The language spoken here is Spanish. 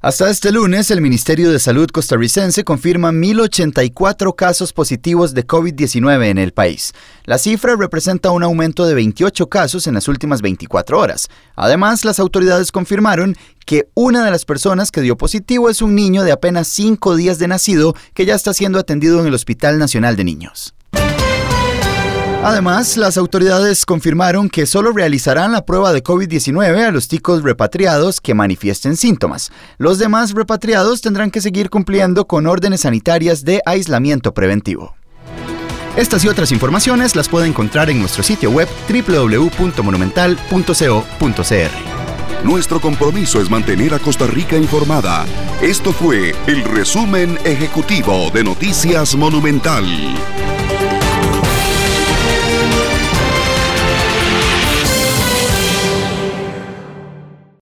Hasta este lunes, el Ministerio de Salud costarricense confirma 1.084 casos positivos de COVID-19 en el país. La cifra representa un aumento de 28 casos en las últimas 24 horas. Además, las autoridades confirmaron que una de las personas que dio positivo es un niño de apenas 5 días de nacido que ya está siendo atendido en el Hospital Nacional de Niños. Además, las autoridades confirmaron que solo realizarán la prueba de COVID-19 a los ticos repatriados que manifiesten síntomas. Los demás repatriados tendrán que seguir cumpliendo con órdenes sanitarias de aislamiento preventivo. Estas y otras informaciones las puede encontrar en nuestro sitio web www.monumental.co.cr. Nuestro compromiso es mantener a Costa Rica informada. Esto fue el resumen ejecutivo de Noticias Monumental.